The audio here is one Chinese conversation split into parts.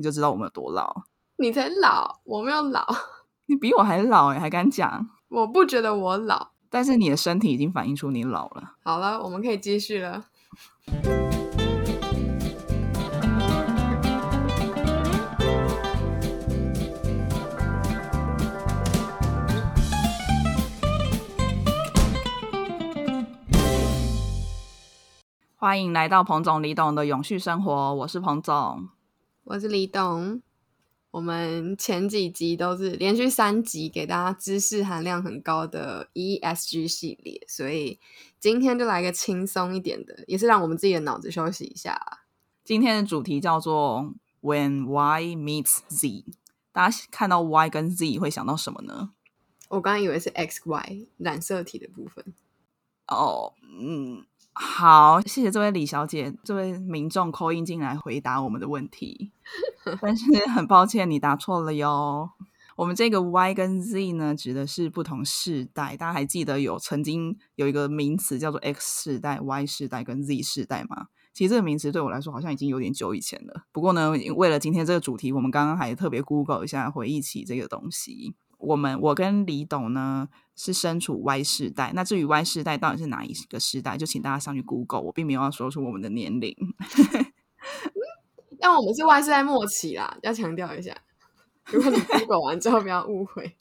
你就知道我们有多老。你才老，我没有老，你比我还老哎，还敢讲？我不觉得我老，但是你的身体已经反映出你老了。好了，我们可以继续了。欢迎来到彭总李董的永续生活，我是彭总，我是李董。我们前几集都是连续三集给大家知识含量很高的 ESG 系列，所以今天就来个轻松一点的，也是让我们自己的脑子休息一下。今天的主题叫做 When Y meets Z，大家看到 Y 跟 Z 会想到什么呢？我刚刚以为是 X Y 染色体的部分。哦，嗯。好，谢谢这位李小姐，这位民众扣音进来回答我们的问题，但是很抱歉，你答错了哟。我们这个 Y 跟 Z 呢，指的是不同世代。大家还记得有曾经有一个名词叫做 X 世代、Y 世代跟 Z 世代吗？其实这个名词对我来说好像已经有点久以前了。不过呢，为了今天这个主题，我们刚刚还特别 Google 一下，回忆起这个东西。我们我跟李董呢是身处 Y 世代，那至于 Y 世代到底是哪一个世代，就请大家上去 Google，我并没有要说出我们的年龄。但我们是 Y 世代末期啦，要强调一下。如果你 Google 完之后不要误会，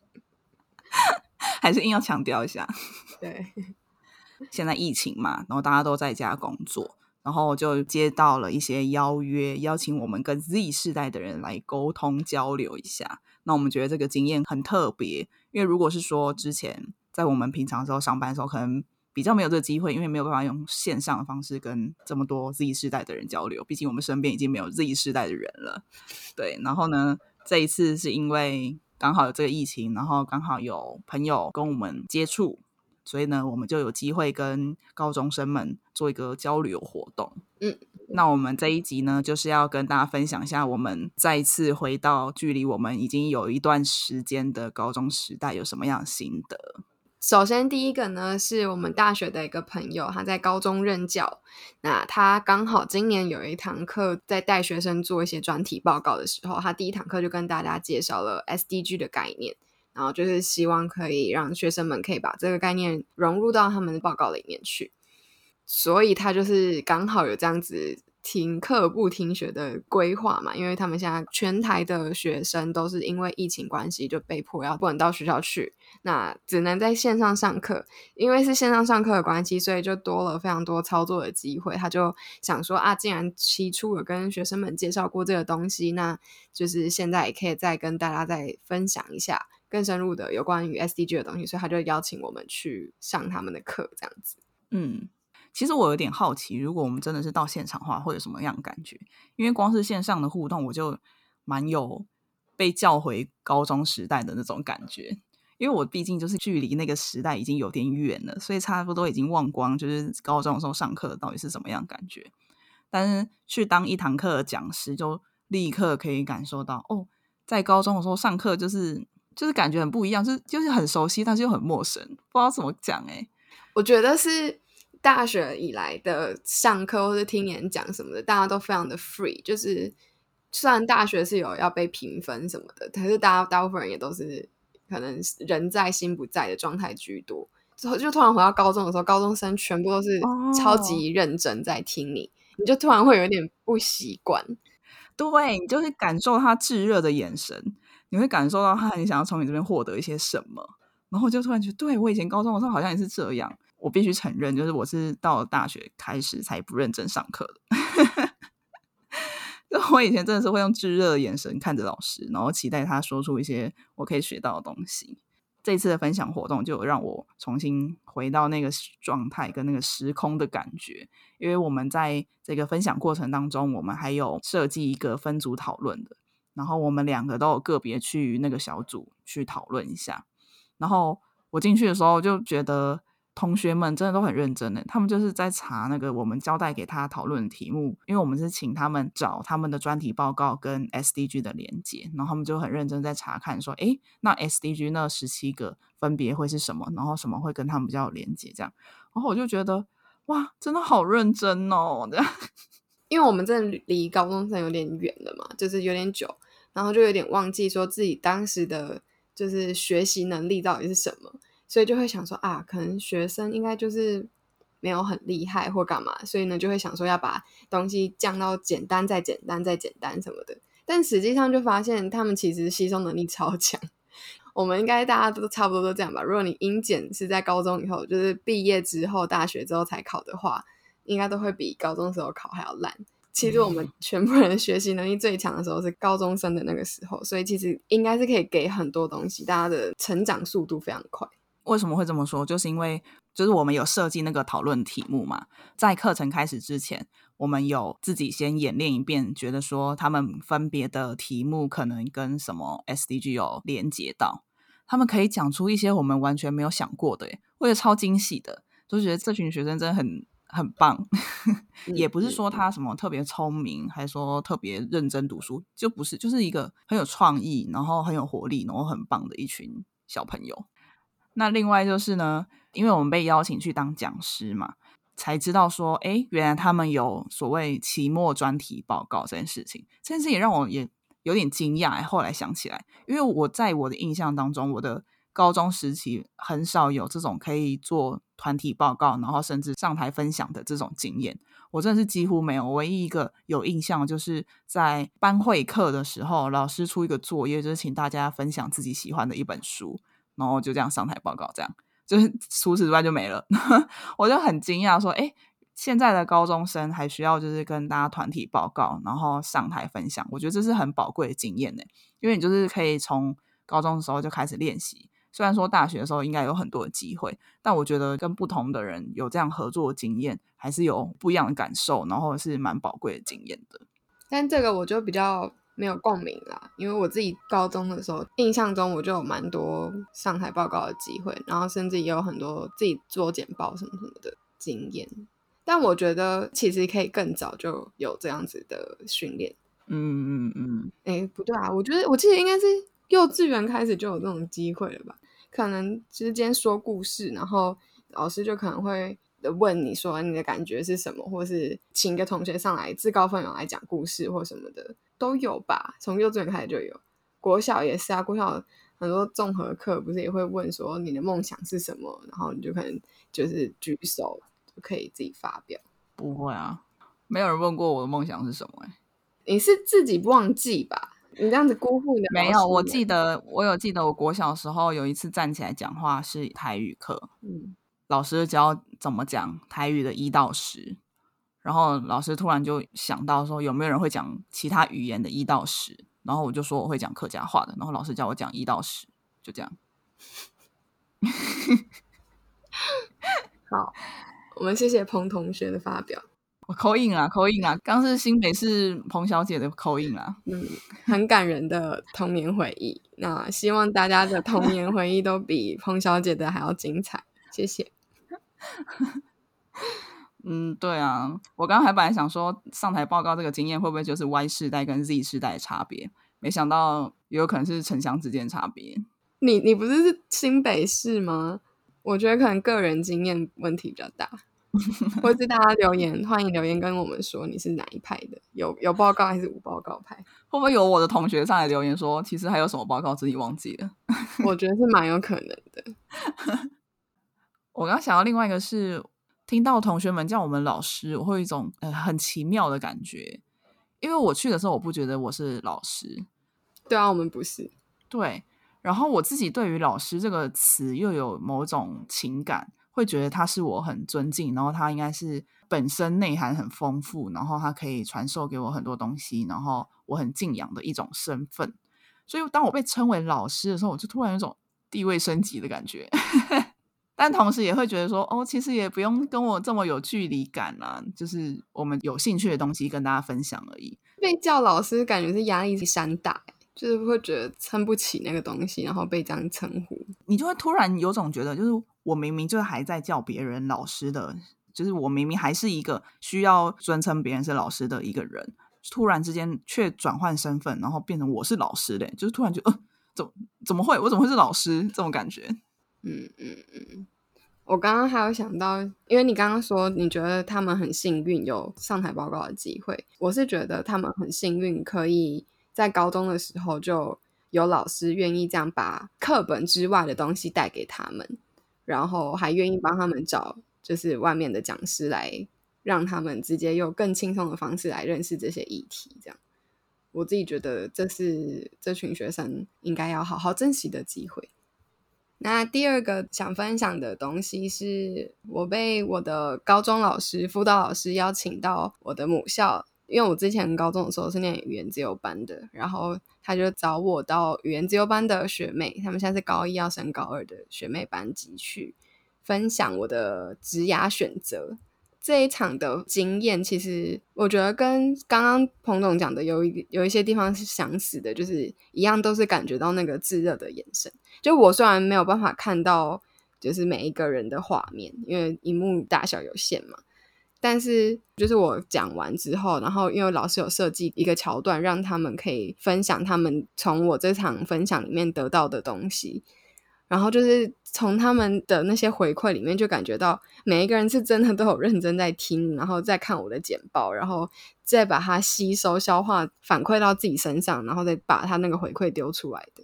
还是硬要强调一下。对，现在疫情嘛，然后大家都在家工作，然后就接到了一些邀约，邀请我们跟 Z 世代的人来沟通交流一下。那我们觉得这个经验很特别，因为如果是说之前在我们平常时候上班的时候，可能比较没有这个机会，因为没有办法用线上的方式跟这么多 Z 世代的人交流。毕竟我们身边已经没有 Z 世代的人了。对，然后呢，这一次是因为刚好有这个疫情，然后刚好有朋友跟我们接触，所以呢，我们就有机会跟高中生们做一个交流活动。嗯。那我们这一集呢，就是要跟大家分享一下，我们再一次回到距离我们已经有一段时间的高中时代有什么样的心得。首先，第一个呢，是我们大学的一个朋友，他在高中任教，那他刚好今年有一堂课在带学生做一些专题报告的时候，他第一堂课就跟大家介绍了 SDG 的概念，然后就是希望可以让学生们可以把这个概念融入到他们的报告里面去。所以他就是刚好有这样子停课不停学的规划嘛，因为他们现在全台的学生都是因为疫情关系就被迫要不能到学校去，那只能在线上上课。因为是线上上课的关系，所以就多了非常多操作的机会。他就想说啊，既然起初有跟学生们介绍过这个东西，那就是现在也可以再跟大家再分享一下更深入的有关于 SDG 的东西，所以他就邀请我们去上他们的课，这样子。嗯。其实我有点好奇，如果我们真的是到现场的话，会有什么样的感觉？因为光是线上的互动，我就蛮有被叫回高中时代的那种感觉。因为我毕竟就是距离那个时代已经有点远了，所以差不多已经忘光，就是高中的时候上课到底是什么样感觉。但是去当一堂课的讲师，就立刻可以感受到，哦，在高中的时候上课就是就是感觉很不一样，就是就是很熟悉，但是又很陌生，不知道怎么讲。哎，我觉得是。大学以来的上课或者听演讲什么的，大家都非常的 free。就是虽然大学是有要被评分什么的，可是大家大部分人也都是可能人在心不在的状态居多。之后就突然回到高中的时候，高中生全部都是超级认真在听你，你就突然会有点不习惯。对你就会感受他炙热的眼神，你会感受到他很想要从你这边获得一些什么，然后就突然觉得，对我以前高中的时候好像也是这样。我必须承认，就是我是到了大学开始才不认真上课的。就 我以前真的是会用炙热的眼神看着老师，然后期待他说出一些我可以学到的东西。这次的分享活动就让我重新回到那个状态跟那个时空的感觉。因为我们在这个分享过程当中，我们还有设计一个分组讨论的，然后我们两个都有个别去那个小组去讨论一下。然后我进去的时候就觉得。同学们真的都很认真的，他们就是在查那个我们交代给他讨论的题目，因为我们是请他们找他们的专题报告跟 SDG 的连接，然后他们就很认真在查看，说，哎，那 SDG 那十七个分别会是什么，然后什么会跟他们比较有连接，这样，然后我就觉得，哇，真的好认真哦，这样。因为我们真的离高中生有点远了嘛，就是有点久，然后就有点忘记说自己当时的就是学习能力到底是什么，所以就会想说啊，可能学生应该就是没有很厉害或干嘛，所以呢就会想说要把东西降到简单再简单再简单什么的，但实际上就发现他们其实吸收能力超强。我们应该大家都差不多都这样吧？如果你英检是在高中以后，就是毕业之后大学之后才考的话。应该都会比高中时候考还要烂。其实我们 全部人学习能力最强的时候是高中生的那个时候，所以其实应该是可以给很多东西，大家的成长速度非常快。为什么会这么说？就是因为就是我们有设计那个讨论题目嘛，在课程开始之前，我们有自己先演练一遍，觉得说他们分别的题目可能跟什么 SDG 有连接到，他们可以讲出一些我们完全没有想过的，诶，我也超惊喜的，就觉得这群学生真的很。很棒，也不是说他什么特别聪明，还是说特别认真读书，就不是，就是一个很有创意，然后很有活力，然后很棒的一群小朋友。那另外就是呢，因为我们被邀请去当讲师嘛，才知道说，哎，原来他们有所谓期末专题报告这件事情。这件事也让我也有点惊讶。后来想起来，因为我在我的印象当中，我的。高中时期很少有这种可以做团体报告，然后甚至上台分享的这种经验，我真的是几乎没有。唯一一个有印象，就是在班会课的时候，老师出一个作业，就是请大家分享自己喜欢的一本书，然后就这样上台报告，这样就是除此之外就没了。我就很惊讶，说：“哎，现在的高中生还需要就是跟大家团体报告，然后上台分享？我觉得这是很宝贵的经验呢，因为你就是可以从高中的时候就开始练习。”虽然说大学的时候应该有很多的机会，但我觉得跟不同的人有这样合作经验，还是有不一样的感受，然后是蛮宝贵的经验的。但这个我就比较没有共鸣啦，因为我自己高中的时候印象中我就有蛮多上台报告的机会，然后甚至也有很多自己做简报什么什么的经验。但我觉得其实可以更早就有这样子的训练。嗯嗯嗯。哎，不对啊，我觉得我记得应该是。幼稚园开始就有这种机会了吧？可能之间说故事，然后老师就可能会问你说你的感觉是什么，或是请一个同学上来自告奋勇来讲故事或什么的都有吧。从幼稚园开始就有，国小也是啊。国小很多综合课不是也会问说你的梦想是什么，然后你就可能就是举手就可以自己发表。不会啊，没有人问过我的梦想是什么哎。你是自己忘记吧？你这样子辜负你的没有？我记得我有记得，我国小时候有一次站起来讲话是台语课，嗯，老师教怎么讲台语的一到十，然后老师突然就想到说有没有人会讲其他语言的一到十，然后我就说我会讲客家话的，然后老师叫我讲一到十，就这样。好，我们谢谢彭同学的发表。我口音啊，口音啊，刚是新北市彭小姐的口音啊，嗯，很感人的童年回忆。那希望大家的童年回忆都比彭小姐的还要精彩，谢谢。嗯，对啊，我刚刚还本来想说上台报告这个经验会不会就是 Y 世代跟 Z 世代的差别，没想到也有可能是城乡之间的差别。你你不是是新北市吗？我觉得可能个人经验问题比较大。或者大家留言，欢迎留言跟我们说你是哪一派的，有有报告还是无报告派？会不会有我的同学上来留言说，其实还有什么报告自己忘记了？我觉得是蛮有可能的。我刚想到另外一个是，听到同学们叫我们老师，我会有一种呃很奇妙的感觉，因为我去的时候我不觉得我是老师。对啊，我们不是。对，然后我自己对于老师这个词又有某种情感。会觉得他是我很尊敬，然后他应该是本身内涵很丰富，然后他可以传授给我很多东西，然后我很敬仰的一种身份。所以当我被称为老师的时候，我就突然有种地位升级的感觉。但同时也会觉得说，哦，其实也不用跟我这么有距离感啊，就是我们有兴趣的东西跟大家分享而已。被叫老师，感觉是压力山大，就是会觉得撑不起那个东西，然后被这样称呼，你就会突然有种觉得就是。我明明就还在叫别人老师的，就是我明明还是一个需要尊称别人是老师的一个人，突然之间却转换身份，然后变成我是老师嘞，就是突然就呃，怎怎么会？我怎么会是老师？这种感觉。嗯嗯嗯，我刚刚还有想到，因为你刚刚说你觉得他们很幸运有上台报告的机会，我是觉得他们很幸运，可以在高中的时候就有老师愿意这样把课本之外的东西带给他们，然后还愿意帮他们找就是外面的讲师来让他们直接用更轻松的方式来认识这些议题。这样，我自己觉得这是这群学生应该要好好珍惜的机会。那第二个想分享的东西是我被我的高中老师、辅导老师邀请到我的母校，因为我之前高中的时候是念语言自由班的，然后他就找我到语言自由班的学妹，他们现在是高一要升高二的学妹班级去分享我的职涯选择。这一场的经验，其实我觉得跟刚刚彭总讲的有一有一些地方是相似的，就是一样都是感觉到那个炙热的眼神。就我虽然没有办法看到，就是每一个人的画面，因为荧幕大小有限嘛，但是就是我讲完之后，然后因为老师有设计一个桥段，让他们可以分享他们从我这场分享里面得到的东西。然后就是从他们的那些回馈里面，就感觉到每一个人是真的都有认真在听，然后再看我的简报，然后再把它吸收、消化、反馈到自己身上，然后再把他那个回馈丢出来的，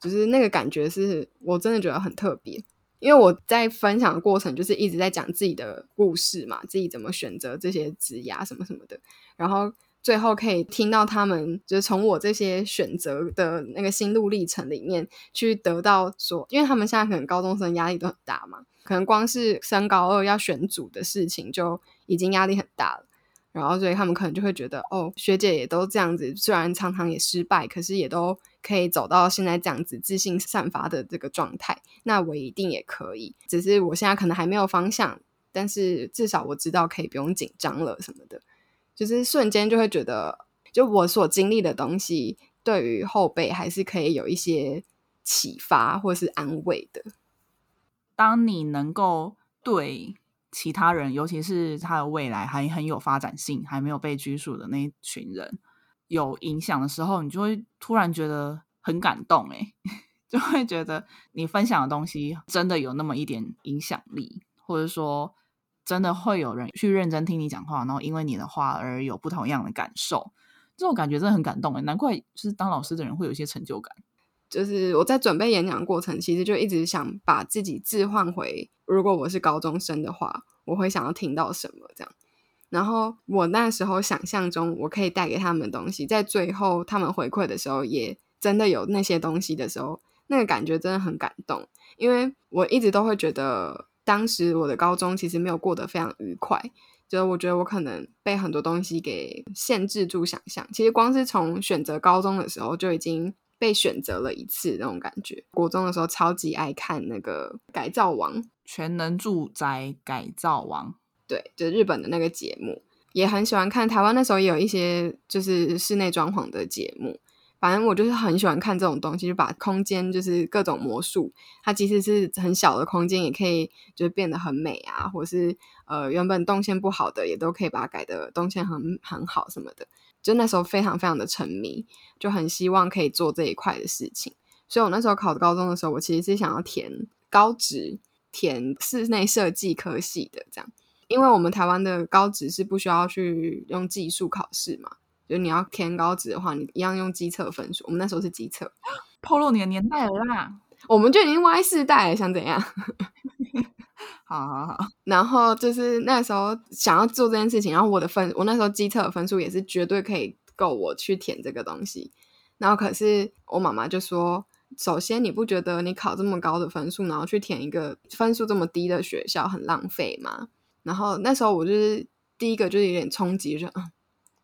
就是那个感觉是我真的觉得很特别。因为我在分享的过程，就是一直在讲自己的故事嘛，自己怎么选择这些职涯什么什么的，然后。最后可以听到他们就是从我这些选择的那个心路历程里面去得到说，因为他们现在可能高中生压力都很大嘛，可能光是升高二要选组的事情就已经压力很大了，然后所以他们可能就会觉得，哦，学姐也都这样子，虽然常常也失败，可是也都可以走到现在这样子自信散发的这个状态，那我一定也可以，只是我现在可能还没有方向，但是至少我知道可以不用紧张了什么的。就是瞬间就会觉得，就我所经历的东西，对于后辈还是可以有一些启发或是安慰的。当你能够对其他人，尤其是他的未来还很有发展性、还没有被拘束的那一群人有影响的时候，你就会突然觉得很感动，哎，就会觉得你分享的东西真的有那么一点影响力，或者说。真的会有人去认真听你讲话，然后因为你的话而有不同样的感受，这种感觉真的很感动诶，难怪就是当老师的人会有一些成就感。就是我在准备演讲过程，其实就一直想把自己置换回，如果我是高中生的话，我会想要听到什么这样。然后我那时候想象中我可以带给他们的东西，在最后他们回馈的时候，也真的有那些东西的时候，那个感觉真的很感动，因为我一直都会觉得。当时我的高中其实没有过得非常愉快，就我觉得我可能被很多东西给限制住想象。其实光是从选择高中的时候就已经被选择了一次那种感觉。国中的时候超级爱看那个《改造王》，全能住宅改造王，对，就日本的那个节目，也很喜欢看。台湾那时候也有一些就是室内装潢的节目。反正我就是很喜欢看这种东西，就把空间就是各种魔术，它即使是很小的空间，也可以就是变得很美啊，或是呃原本动线不好的，也都可以把它改的动线很很好什么的。就那时候非常非常的沉迷，就很希望可以做这一块的事情。所以我那时候考高中的时候，我其实是想要填高职，填室内设计科系的这样，因为我们台湾的高职是不需要去用技术考试嘛。就你要填高职的话，你一样用机测分数。我们那时候是机测，透露你的年代了啦。我们就已经 Y 世代了，想怎样？好好好。然后就是那时候想要做这件事情，然后我的分，我那时候机测的分数也是绝对可以够我去填这个东西。然后可是我妈妈就说：“首先，你不觉得你考这么高的分数，然后去填一个分数这么低的学校很浪费吗？”然后那时候我就是第一个就是有点冲击，就嗯。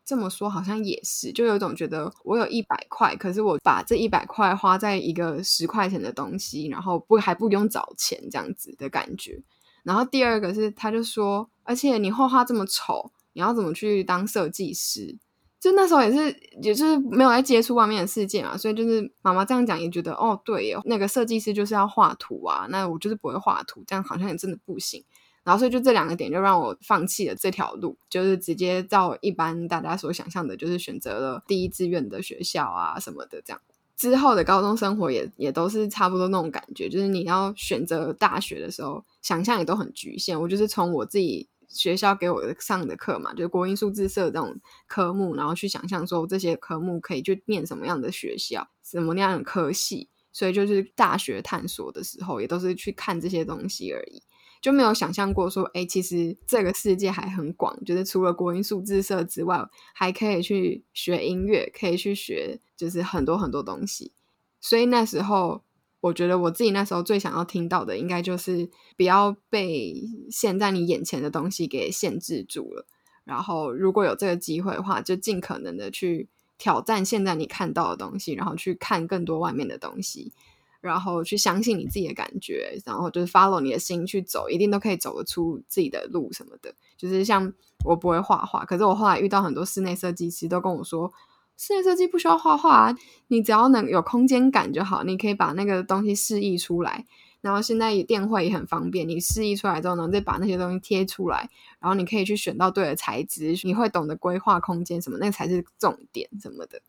这么说好像也是，就有一种觉得我有一百块，可是我把这一百块花在一个十块钱的东西，然后不还不用找钱这样子的感觉。然后第二个是，他就说，而且你画画这么丑，你要怎么去当设计师？就那时候也是，也是没有在接触外面的世界嘛，所以就是妈妈这样讲也觉得，哦，对，那个设计师就是要画图啊，那我就是不会画图，这样好像也真的不行。然后，所以就这两个点，就让我放弃了这条路，就是直接照一般大家所想象的，就是选择了第一志愿的学校啊什么的这样。之后的高中生活也也都是差不多那种感觉，就是你要选择大学的时候，想象也都很局限。我就是从我自己学校给我上的课嘛，就是国英数自社这种科目，然后去想象说这些科目可以去念什么样的学校，什么那样的科系。所以就是大学探索的时候，也都是去看这些东西而已。就没有想象过说，哎，其实这个世界还很广，就是除了国音数字社之外，还可以去学音乐，可以去学，就是很多很多东西。所以那时候，我觉得我自己那时候最想要听到的，应该就是不要被现在你眼前的东西给限制住了。然后，如果有这个机会的话，就尽可能的去挑战现在你看到的东西，然后去看更多外面的东西。然后去相信你自己的感觉，然后就是 follow 你的心去走，一定都可以走得出自己的路什么的。就是像我不会画画，可是我后来遇到很多室内设计师都跟我说，室内设计不需要画画，你只要能有空间感就好，你可以把那个东西示意出来。然后现在电绘也很方便，你示意出来之后呢，再把那些东西贴出来，然后你可以去选到对的材质，你会懂得规划空间什么，那才是重点什么的。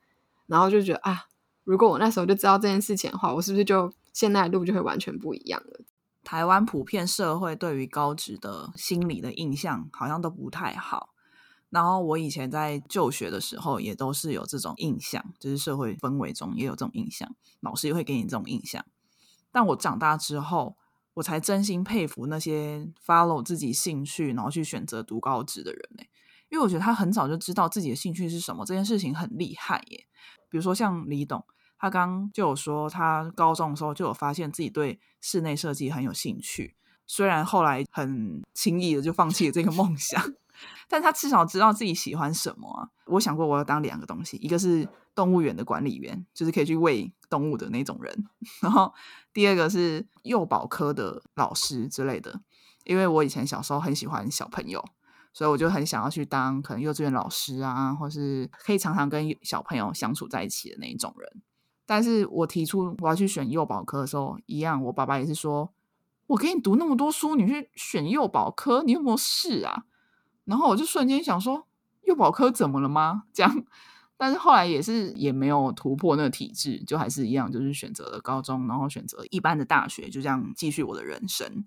然后就觉得啊。如果我那时候就知道这件事情的话，我是不是就现在的路就会完全不一样了？台湾普遍社会对于高职的心理的印象好像都不太好。然后我以前在就学的时候，也都是有这种印象，就是社会氛围中也有这种印象，老师也会给你这种印象。但我长大之后，我才真心佩服那些 follow 自己兴趣，然后去选择读高职的人呢。因为我觉得他很早就知道自己的兴趣是什么，这件事情很厉害耶。比如说像李董。他刚就有说，他高中的时候就有发现自己对室内设计很有兴趣，虽然后来很轻易的就放弃了这个梦想，但他至少知道自己喜欢什么。我想过我要当两个东西，一个是动物园的管理员，就是可以去喂动物的那种人，然后第二个是幼保科的老师之类的。因为我以前小时候很喜欢小朋友，所以我就很想要去当可能幼稚园老师啊，或是可以常常跟小朋友相处在一起的那一种人。但是我提出我要去选幼保科的时候，一样，我爸爸也是说，我给你读那么多书，你去选幼保科，你有没有事啊？然后我就瞬间想说，幼保科怎么了吗？这样，但是后来也是也没有突破那个体制，就还是一样，就是选择了高中，然后选择一般的大学，就这样继续我的人生。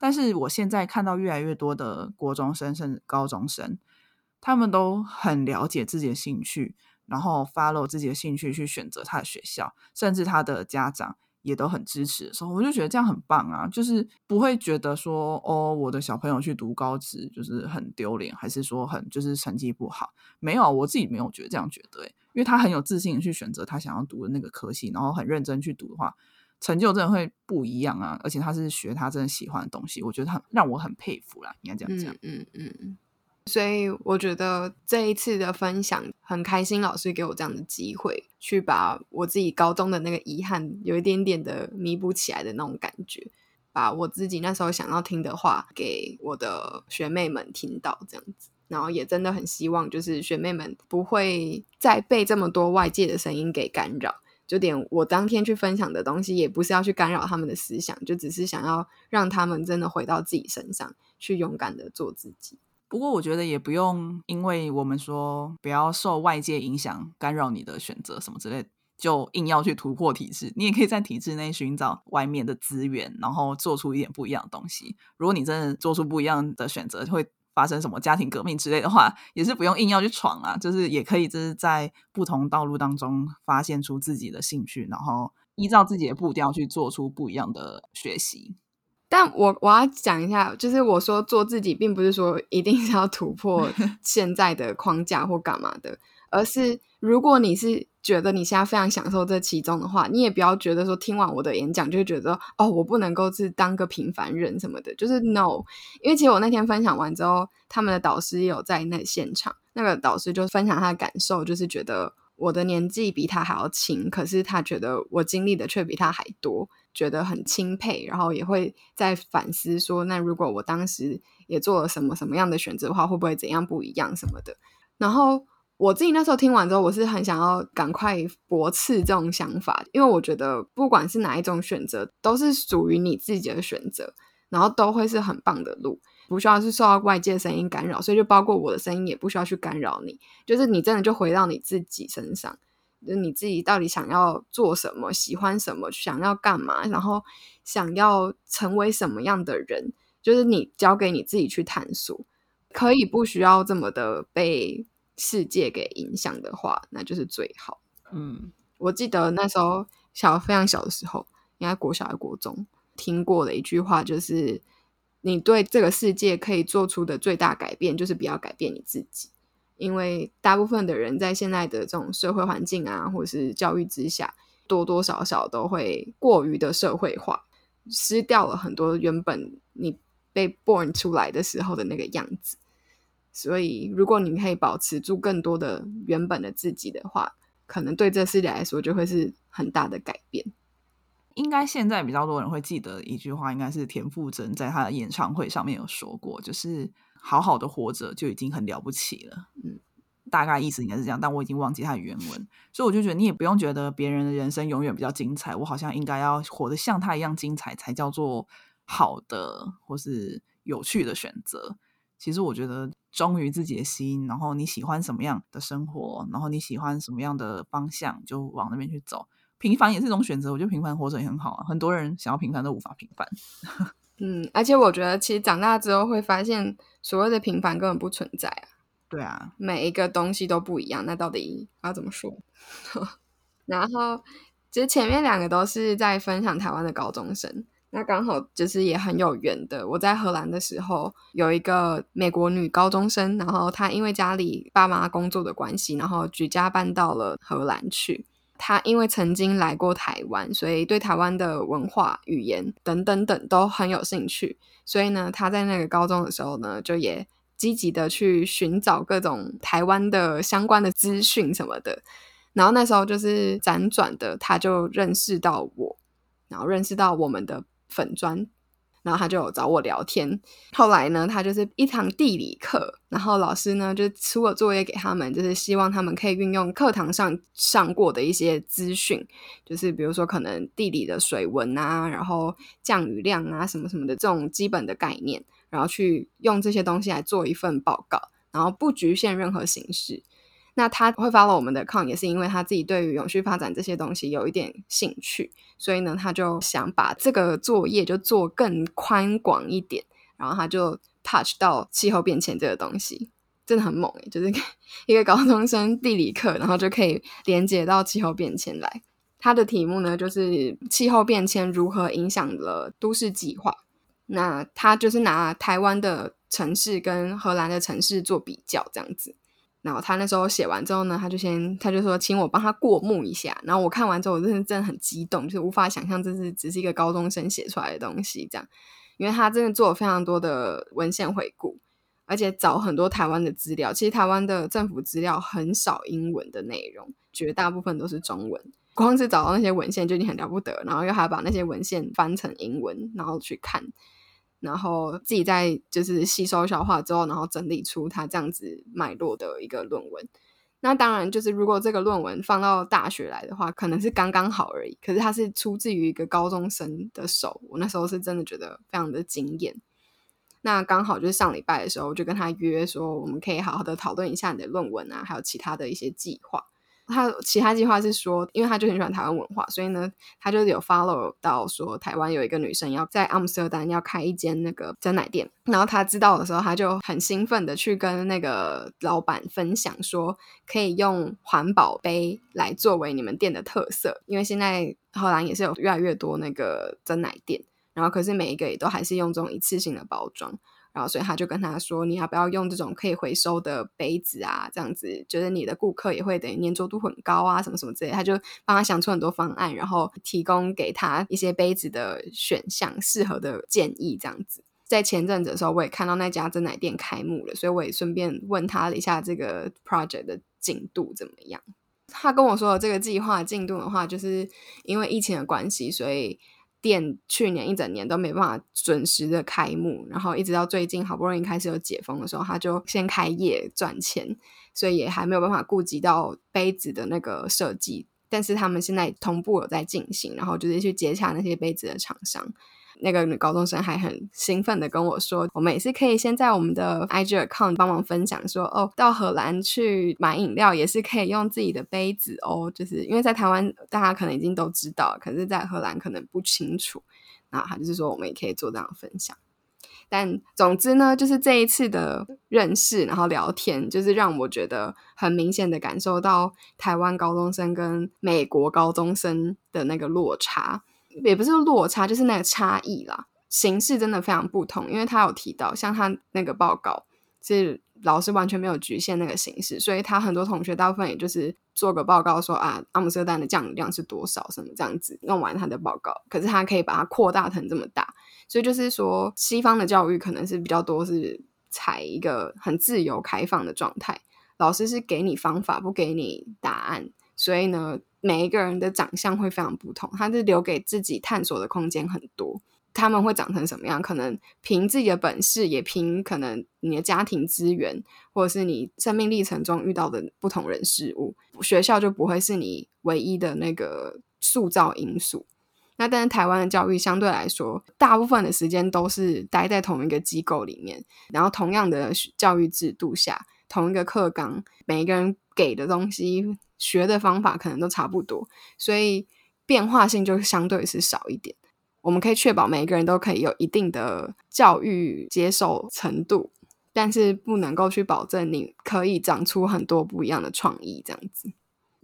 但是我现在看到越来越多的国中生甚至高中生，他们都很了解自己的兴趣。然后 follow 自己的兴趣去选择他的学校，甚至他的家长也都很支持的时候，我就觉得这样很棒啊！就是不会觉得说哦，我的小朋友去读高职就是很丢脸，还是说很就是成绩不好？没有，我自己没有觉得这样觉得，因为他很有自信去选择他想要读的那个科系，然后很认真去读的话，成就真的会不一样啊！而且他是学他真的喜欢的东西，我觉得他让我很佩服啦，应该这样讲。嗯嗯嗯。所以我觉得这一次的分享很开心，老师给我这样的机会，去把我自己高中的那个遗憾有一点点的弥补起来的那种感觉，把我自己那时候想要听的话给我的学妹们听到，这样子，然后也真的很希望，就是学妹们不会再被这么多外界的声音给干扰，就点我当天去分享的东西，也不是要去干扰他们的思想，就只是想要让他们真的回到自己身上，去勇敢的做自己。不过我觉得也不用，因为我们说不要受外界影响干扰你的选择什么之类，就硬要去突破体制。你也可以在体制内寻找外面的资源，然后做出一点不一样的东西。如果你真的做出不一样的选择，会发生什么家庭革命之类的话，也是不用硬要去闯啊，就是也可以就是在不同道路当中发现出自己的兴趣，然后依照自己的步调去做出不一样的学习。但我我要讲一下，就是我说做自己，并不是说一定是要突破 现在的框架或干嘛的，而是如果你是觉得你现在非常享受这其中的话，你也不要觉得说听完我的演讲就觉得哦，我不能够是当个平凡人什么的，就是 no。因为其实我那天分享完之后，他们的导师也有在那现场，那个导师就分享他的感受，就是觉得我的年纪比他还要轻，可是他觉得我经历的却比他还多。觉得很钦佩，然后也会在反思说，那如果我当时也做了什么什么样的选择的话，会不会怎样不一样什么的？然后我自己那时候听完之后，我是很想要赶快驳斥这种想法，因为我觉得不管是哪一种选择，都是属于你自己的选择，然后都会是很棒的路，不需要是受到外界声音干扰，所以就包括我的声音也不需要去干扰你，就是你真的就回到你自己身上。就你自己到底想要做什么，喜欢什么，想要干嘛，然后想要成为什么样的人，就是你交给你自己去探索，可以不需要这么的被世界给影响的话，那就是最好。嗯，我记得那时候小非常小的时候，应该国小还国中听过的一句话，就是你对这个世界可以做出的最大改变，就是不要改变你自己。因为大部分的人在现在的这种社会环境啊，或者是教育之下，多多少少都会过于的社会化，失掉了很多原本你被 born 出来的时候的那个样子。所以，如果你可以保持住更多的原本的自己的话，可能对这世界来说就会是很大的改变。应该现在比较多人会记得一句话，应该是田馥甄在他的演唱会上面有说过，就是。好好的活着就已经很了不起了，嗯，大概意思应该是这样，但我已经忘记它的原文，所以我就觉得你也不用觉得别人的人生永远比较精彩，我好像应该要活得像他一样精彩才叫做好的或是有趣的选择。其实我觉得忠于自己的心，然后你喜欢什么样的生活，然后你喜欢什么样的方向，就往那边去走。平凡也是一种选择，我觉得平凡活着也很好啊。很多人想要平凡都无法平凡。嗯，而且我觉得其实长大之后会发现。所谓的平凡根本不存在啊！对啊，每一个东西都不一样，那到底要怎么说？然后其实前面两个都是在分享台湾的高中生，那刚好就是也很有缘的。我在荷兰的时候，有一个美国女高中生，然后她因为家里爸妈工作的关系，然后举家搬到了荷兰去。他因为曾经来过台湾，所以对台湾的文化、语言等等等都很有兴趣。所以呢，他在那个高中的时候呢，就也积极的去寻找各种台湾的相关的资讯什么的。然后那时候就是辗转的，他就认识到我，然后认识到我们的粉砖。然后他就找我聊天。后来呢，他就是一堂地理课，然后老师呢就出了作业给他们，就是希望他们可以运用课堂上上过的一些资讯，就是比如说可能地理的水文啊，然后降雨量啊什么什么的这种基本的概念，然后去用这些东西来做一份报告，然后不局限任何形式。那他会发了我们的抗，也是因为他自己对于永续发展这些东西有一点兴趣，所以呢，他就想把这个作业就做更宽广一点，然后他就 touch 到气候变迁这个东西，真的很猛诶，就是 一个高中生地理课，然后就可以连接到气候变迁来。他的题目呢，就是气候变迁如何影响了都市计划。那他就是拿台湾的城市跟荷兰的城市做比较，这样子。然后他那时候写完之后呢，他就先他就说请我帮他过目一下。然后我看完之后，我真的真的很激动，就是无法想象这是只是一个高中生写出来的东西这样，因为他真的做了非常多的文献回顾，而且找很多台湾的资料。其实台湾的政府资料很少英文的内容，绝大部分都是中文。光是找到那些文献就已经很了不得，然后又还把那些文献翻成英文，然后去看。然后自己在就是吸收消化之后，然后整理出他这样子脉络的一个论文。那当然就是如果这个论文放到大学来的话，可能是刚刚好而已。可是它是出自于一个高中生的手，我那时候是真的觉得非常的惊艳。那刚好就是上礼拜的时候，我就跟他约说，我们可以好好的讨论一下你的论文啊，还有其他的一些计划。他其他计划是说，因为他就很喜欢台湾文化，所以呢，他就有 follow 到说，台湾有一个女生要在阿姆斯特丹要开一间那个真奶店，然后他知道的时候，他就很兴奋的去跟那个老板分享说，可以用环保杯来作为你们店的特色，因为现在荷兰也是有越来越多那个真奶店，然后可是每一个也都还是用这种一次性的包装。然后，所以他就跟他说：“你要不要用这种可以回收的杯子啊？这样子，觉得你的顾客也会等于粘着度很高啊，什么什么之类。”他就帮他想出很多方案，然后提供给他一些杯子的选项、适合的建议。这样子，在前阵子的时候，我也看到那家真奶店开幕了，所以我也顺便问他了一下这个 project 的进度怎么样。他跟我说的这个计划进度的话，就是因为疫情的关系，所以。店去年一整年都没办法准时的开幕，然后一直到最近好不容易开始有解封的时候，他就先开业赚钱，所以也还没有办法顾及到杯子的那个设计但是他们现在同步有在进行，然后就是去接洽那些杯子的厂商。那个女高中生还很兴奋的跟我说，我们也是可以先在我们的 IG account 帮忙分享，说哦，到荷兰去买饮料也是可以用自己的杯子哦，就是因为在台湾大家可能已经都知道，可是在荷兰可能不清楚。那他就是说我们也可以做这样分享。但总之呢，就是这一次的认识，然后聊天，就是让我觉得很明显的感受到台湾高中生跟美国高中生的那个落差。也不是落差，就是那个差异啦。形式真的非常不同，因为他有提到，像他那个报告是老师完全没有局限那个形式，所以他很多同学大部分也就是做个报告说啊，阿姆斯特丹的降雨量是多少什么这样子弄完他的报告。可是他可以把它扩大成这么大，所以就是说西方的教育可能是比较多是采一个很自由开放的状态，老师是给你方法不给你答案，所以呢。每一个人的长相会非常不同，他是留给自己探索的空间很多。他们会长成什么样？可能凭自己的本事，也凭可能你的家庭资源，或者是你生命历程中遇到的不同人事物，学校就不会是你唯一的那个塑造因素。那但是台湾的教育相对来说，大部分的时间都是待在同一个机构里面，然后同样的教育制度下，同一个课纲，每一个人给的东西。学的方法可能都差不多，所以变化性就相对是少一点。我们可以确保每一个人都可以有一定的教育接受程度，但是不能够去保证你可以长出很多不一样的创意。这样子，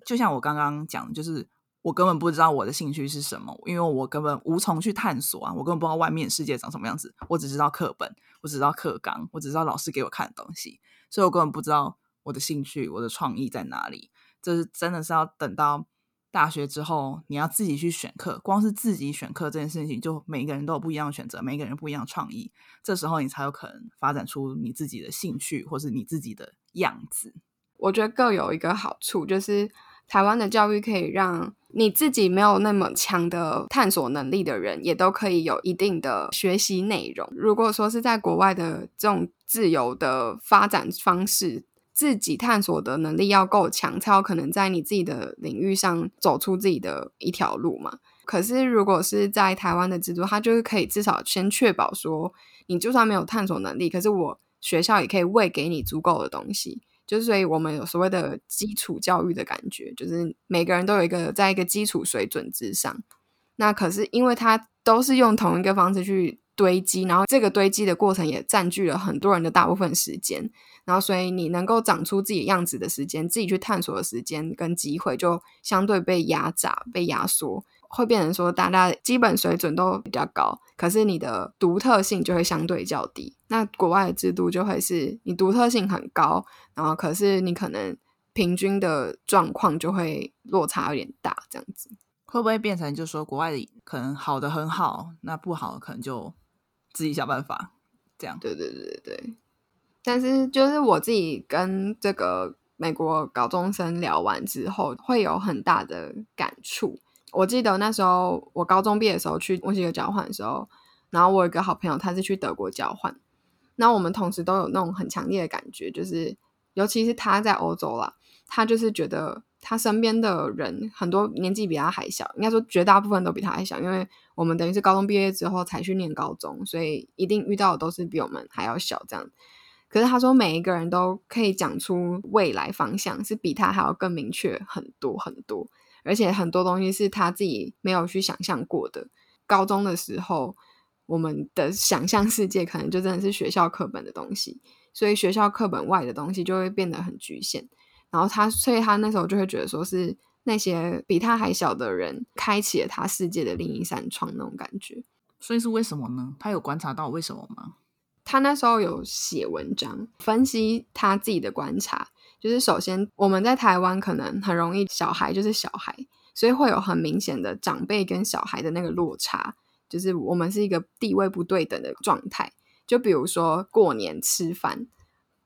就像我刚刚讲，就是我根本不知道我的兴趣是什么，因为我根本无从去探索啊，我根本不知道外面世界长什么样子，我只知道课本，我只知道课纲，我只知道老师给我看的东西，所以我根本不知道我的兴趣、我的创意在哪里。这是真的是要等到大学之后，你要自己去选课。光是自己选课这件事情，就每个人都有不一样的选择，每个人不一样的创意。这时候你才有可能发展出你自己的兴趣，或是你自己的样子。我觉得各有一个好处，就是台湾的教育可以让你自己没有那么强的探索能力的人，也都可以有一定的学习内容。如果说是在国外的这种自由的发展方式。自己探索的能力要够强，才有可能在你自己的领域上走出自己的一条路嘛。可是如果是在台湾的制度，它就是可以至少先确保说，你就算没有探索能力，可是我学校也可以喂给你足够的东西。就是所以我们有所谓的基础教育的感觉，就是每个人都有一个在一个基础水准之上。那可是因为它都是用同一个方式去堆积，然后这个堆积的过程也占据了很多人的大部分时间。然后，所以你能够长出自己样子的时间，自己去探索的时间跟机会，就相对被压榨、被压缩，会变成说大家基本水准都比较高，可是你的独特性就会相对较低。那国外的制度就会是你独特性很高，然后可是你可能平均的状况就会落差有点大，这样子会不会变成就是说国外的可能好的很好，那不好可能就自己想办法这样？对对对对对。但是，就是我自己跟这个美国高中生聊完之后，会有很大的感触。我记得那时候我高中毕业的时候去墨西哥交换的时候，然后我有一个好朋友，他是去德国交换。那我们同时都有那种很强烈的感觉，就是尤其是他在欧洲啦，他就是觉得他身边的人很多年纪比他还小，应该说绝大部分都比他还小，因为我们等于是高中毕业之后才去念高中，所以一定遇到的都是比我们还要小这样。可是他说，每一个人都可以讲出未来方向，是比他还要更明确很多很多，而且很多东西是他自己没有去想象过的。高中的时候，我们的想象世界可能就真的是学校课本的东西，所以学校课本外的东西就会变得很局限。然后他，所以他那时候就会觉得，说是那些比他还小的人开启了他世界的另一扇窗那种感觉。所以是为什么呢？他有观察到为什么吗？他那时候有写文章分析他自己的观察，就是首先我们在台湾可能很容易小孩就是小孩，所以会有很明显的长辈跟小孩的那个落差，就是我们是一个地位不对等的状态。就比如说过年吃饭，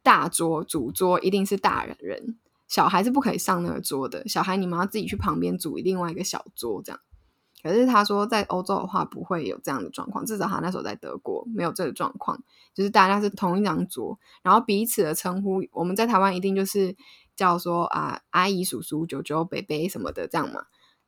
大桌主桌一定是大人人，小孩是不可以上那个桌的，小孩你们要自己去旁边组另外一个小桌这样。可是他说，在欧洲的话不会有这样的状况，至少他那时候在德国没有这个状况，就是大家是同一张桌，然后彼此的称呼，我们在台湾一定就是叫说啊阿姨、叔叔、舅舅、伯伯什么的这样嘛，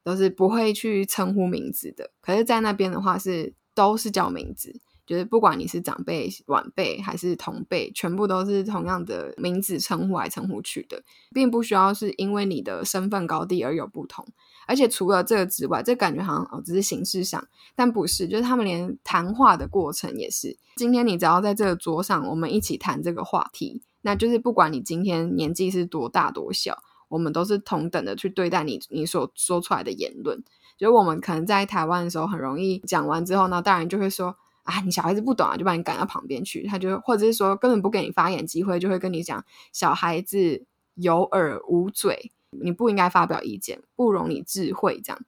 都是不会去称呼名字的。可是，在那边的话是都是叫名字。就是不管你是长辈、晚辈还是同辈，全部都是同样的名字称呼来称呼去的，并不需要是因为你的身份高低而有不同。而且除了这个之外，这感觉好像哦只是形式上，但不是，就是他们连谈话的过程也是。今天你只要在这个桌上，我们一起谈这个话题，那就是不管你今天年纪是多大多小，我们都是同等的去对待你你所说出来的言论。就是我们可能在台湾的时候，很容易讲完之后呢，大人就会说。啊，你小孩子不懂啊，就把你赶到旁边去。他就或者是说根本不给你发言机会，就会跟你讲小孩子有耳无嘴，你不应该发表意见，不容你智慧这样。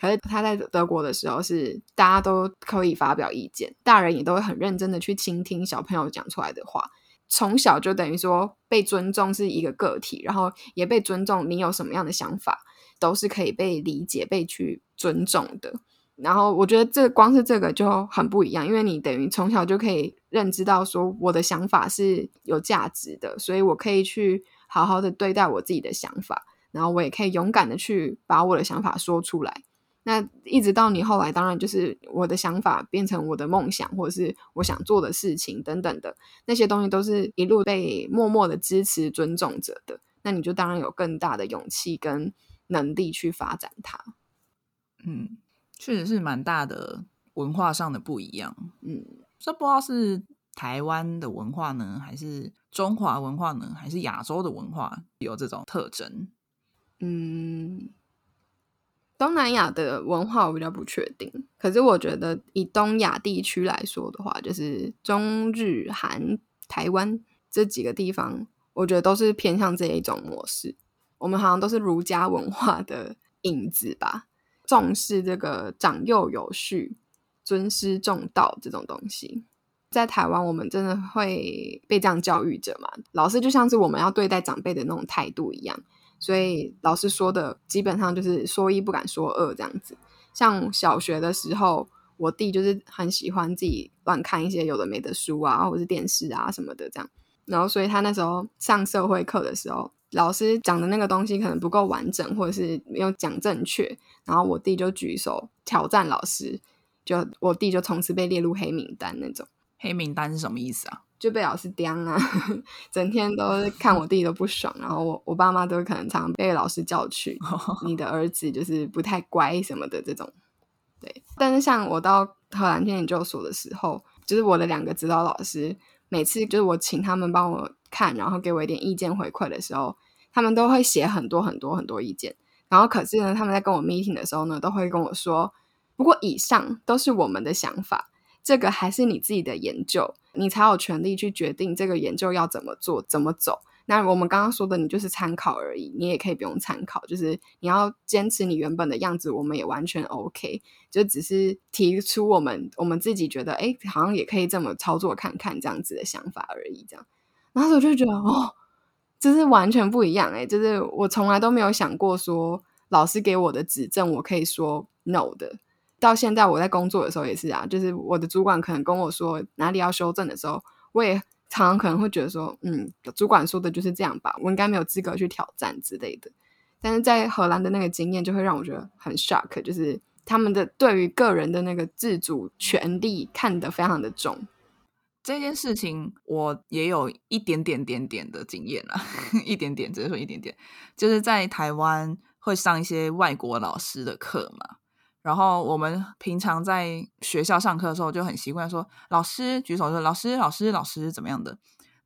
可是他在德国的时候是大家都可以发表意见，大人也都会很认真的去倾听小朋友讲出来的话。从小就等于说被尊重是一个个体，然后也被尊重，你有什么样的想法都是可以被理解、被去尊重的。然后我觉得这光是这个就很不一样，因为你等于从小就可以认知到说我的想法是有价值的，所以我可以去好好的对待我自己的想法，然后我也可以勇敢的去把我的想法说出来。那一直到你后来，当然就是我的想法变成我的梦想，或者是我想做的事情等等的那些东西，都是一路被默默的支持、尊重着的。那你就当然有更大的勇气跟能力去发展它。嗯。确实是蛮大的文化上的不一样，嗯，这不知道是台湾的文化呢，还是中华文化呢，还是亚洲的文化有这种特征？嗯，东南亚的文化我比较不确定，可是我觉得以东亚地区来说的话，就是中日韩台湾这几个地方，我觉得都是偏向这一种模式。我们好像都是儒家文化的影子吧。重视这个长幼有序、尊师重道这种东西，在台湾我们真的会被这样教育着嘛？老师就像是我们要对待长辈的那种态度一样，所以老师说的基本上就是说一不敢说二这样子。像小学的时候，我弟就是很喜欢自己乱看一些有的没的书啊，或者是电视啊什么的这样，然后所以他那时候上社会课的时候。老师讲的那个东西可能不够完整，或者是没有讲正确，然后我弟就举手挑战老师，就我弟就从此被列入黑名单那种。黑名单是什么意思啊？就被老师刁啊，整天都看我弟都不爽，然后我我爸妈都可能常被老师叫去，你的儿子就是不太乖什么的这种。对，但是像我到荷兰天研究所的时候，就是我的两个指导老师，每次就是我请他们帮我。看，然后给我一点意见回馈的时候，他们都会写很多很多很多意见。然后可是呢，他们在跟我 meeting 的时候呢，都会跟我说：“不过以上都是我们的想法，这个还是你自己的研究，你才有权利去决定这个研究要怎么做、怎么走。那我们刚刚说的，你就是参考而已，你也可以不用参考，就是你要坚持你原本的样子，我们也完全 OK。就只是提出我们我们自己觉得，哎，好像也可以这么操作看看这样子的想法而已，这样。”然后我就觉得哦，这是完全不一样哎！就是我从来都没有想过说，老师给我的指正我可以说 no 的。到现在我在工作的时候也是啊，就是我的主管可能跟我说哪里要修正的时候，我也常常可能会觉得说，嗯，主管说的就是这样吧，我应该没有资格去挑战之类的。但是在荷兰的那个经验就会让我觉得很 shock，就是他们的对于个人的那个自主权利看得非常的重。这件事情我也有一点点点点的经验啊，一点点，只是说一点点，就是在台湾会上一些外国老师的课嘛，然后我们平常在学校上课的时候就很习惯说老师举手说老师老师老师怎么样的，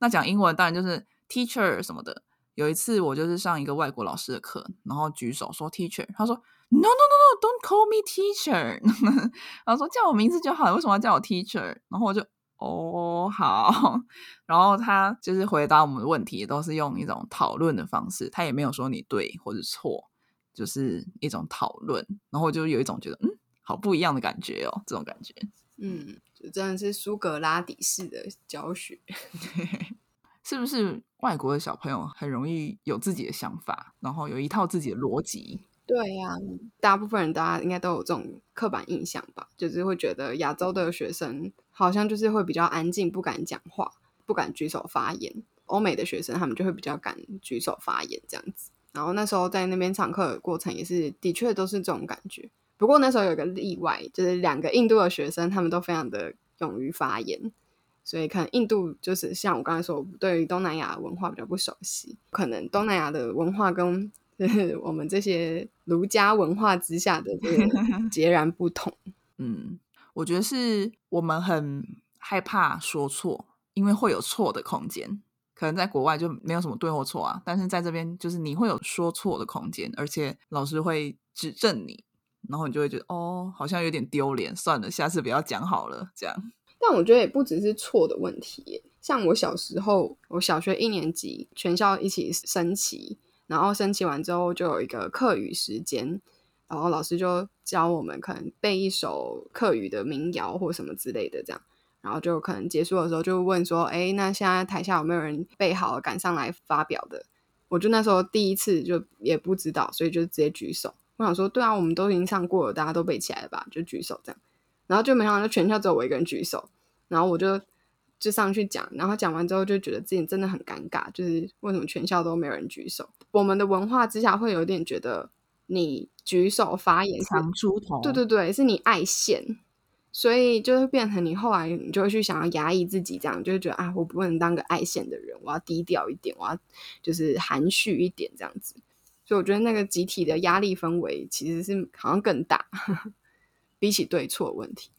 那讲英文当然就是 teacher 什么的。有一次我就是上一个外国老师的课，然后举手说 teacher，他说 no no no no，don't call me teacher，然后说叫我名字就好了，为什么要叫我 teacher？然后我就。哦，好。然后他就是回答我们的问题，都是用一种讨论的方式，他也没有说你对或者错，就是一种讨论。然后就有一种觉得，嗯，好不一样的感觉哦，这种感觉。嗯，就真的是苏格拉底式的教学，是不是？外国的小朋友很容易有自己的想法，然后有一套自己的逻辑。对呀，大部分人大家应该都有这种刻板印象吧，就是会觉得亚洲的学生。好像就是会比较安静，不敢讲话，不敢举手发言。欧美的学生，他们就会比较敢举手发言这样子。然后那时候在那边上课的过程，也是的确都是这种感觉。不过那时候有个例外，就是两个印度的学生，他们都非常的勇于发言。所以可能印度就是像我刚才说，我对于东南亚文化比较不熟悉，可能东南亚的文化跟就 是我们这些儒家文化之下的这个 截然不同。嗯，我觉得是我们很害怕说错，因为会有错的空间。可能在国外就没有什么对或错啊，但是在这边就是你会有说错的空间，而且老师会指正你，然后你就会觉得哦，好像有点丢脸，算了，下次不要讲好了，这样。但我觉得也不只是错的问题，像我小时候，我小学一年级，全校一起升旗，然后升旗完之后就有一个课余时间，然后老师就教我们可能背一首课语的民谣或什么之类的，这样。然后就可能结束的时候就问说：“哎，那现在台下有没有人背好赶上来发表的？”我就那时候第一次就也不知道，所以就直接举手。我想说：“对啊，我们都已经上过了，大家都背起来了吧？”就举手这样。然后就没想到全校只有我一个人举手，然后我就就上去讲，然后讲完之后就觉得自己真的很尴尬，就是为什么全校都没有人举手？我们的文化之下会有点觉得你举手发言强出头，对对对，是你爱现。所以就会变成你后来你就会去想要压抑自己，这样就会觉得啊，我不能当个爱现的人，我要低调一点，我要就是含蓄一点这样子。所以我觉得那个集体的压力氛围其实是好像更大，比起对错问题。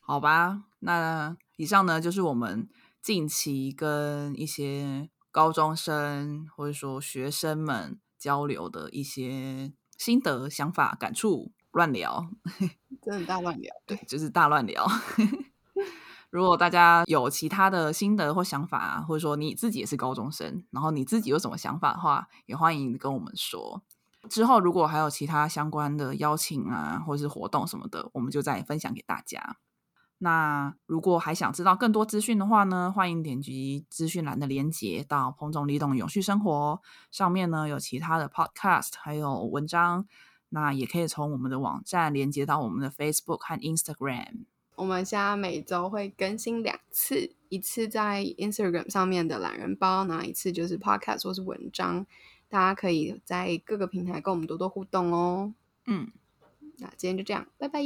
好吧，那以上呢就是我们近期跟一些高中生或者说学生们交流的一些心得、想法、感触。乱聊，真的大乱聊，对，就是大乱聊。如果大家有其他的心得或想法啊，或者说你自己也是高中生，然后你自己有什么想法的话，也欢迎跟我们说。之后如果还有其他相关的邀请啊，或者是活动什么的，我们就再分享给大家。那如果还想知道更多资讯的话呢，欢迎点击资讯栏的连接到彭总李董永续生活上面呢，有其他的 podcast 还有文章。那也可以从我们的网站连接到我们的 Facebook 和 Instagram。我们现在每周会更新两次，一次在 Instagram 上面的懒人包，那一次就是 Podcast 或是文章。大家可以在各个平台跟我们多多互动哦。嗯，那今天就这样，拜拜。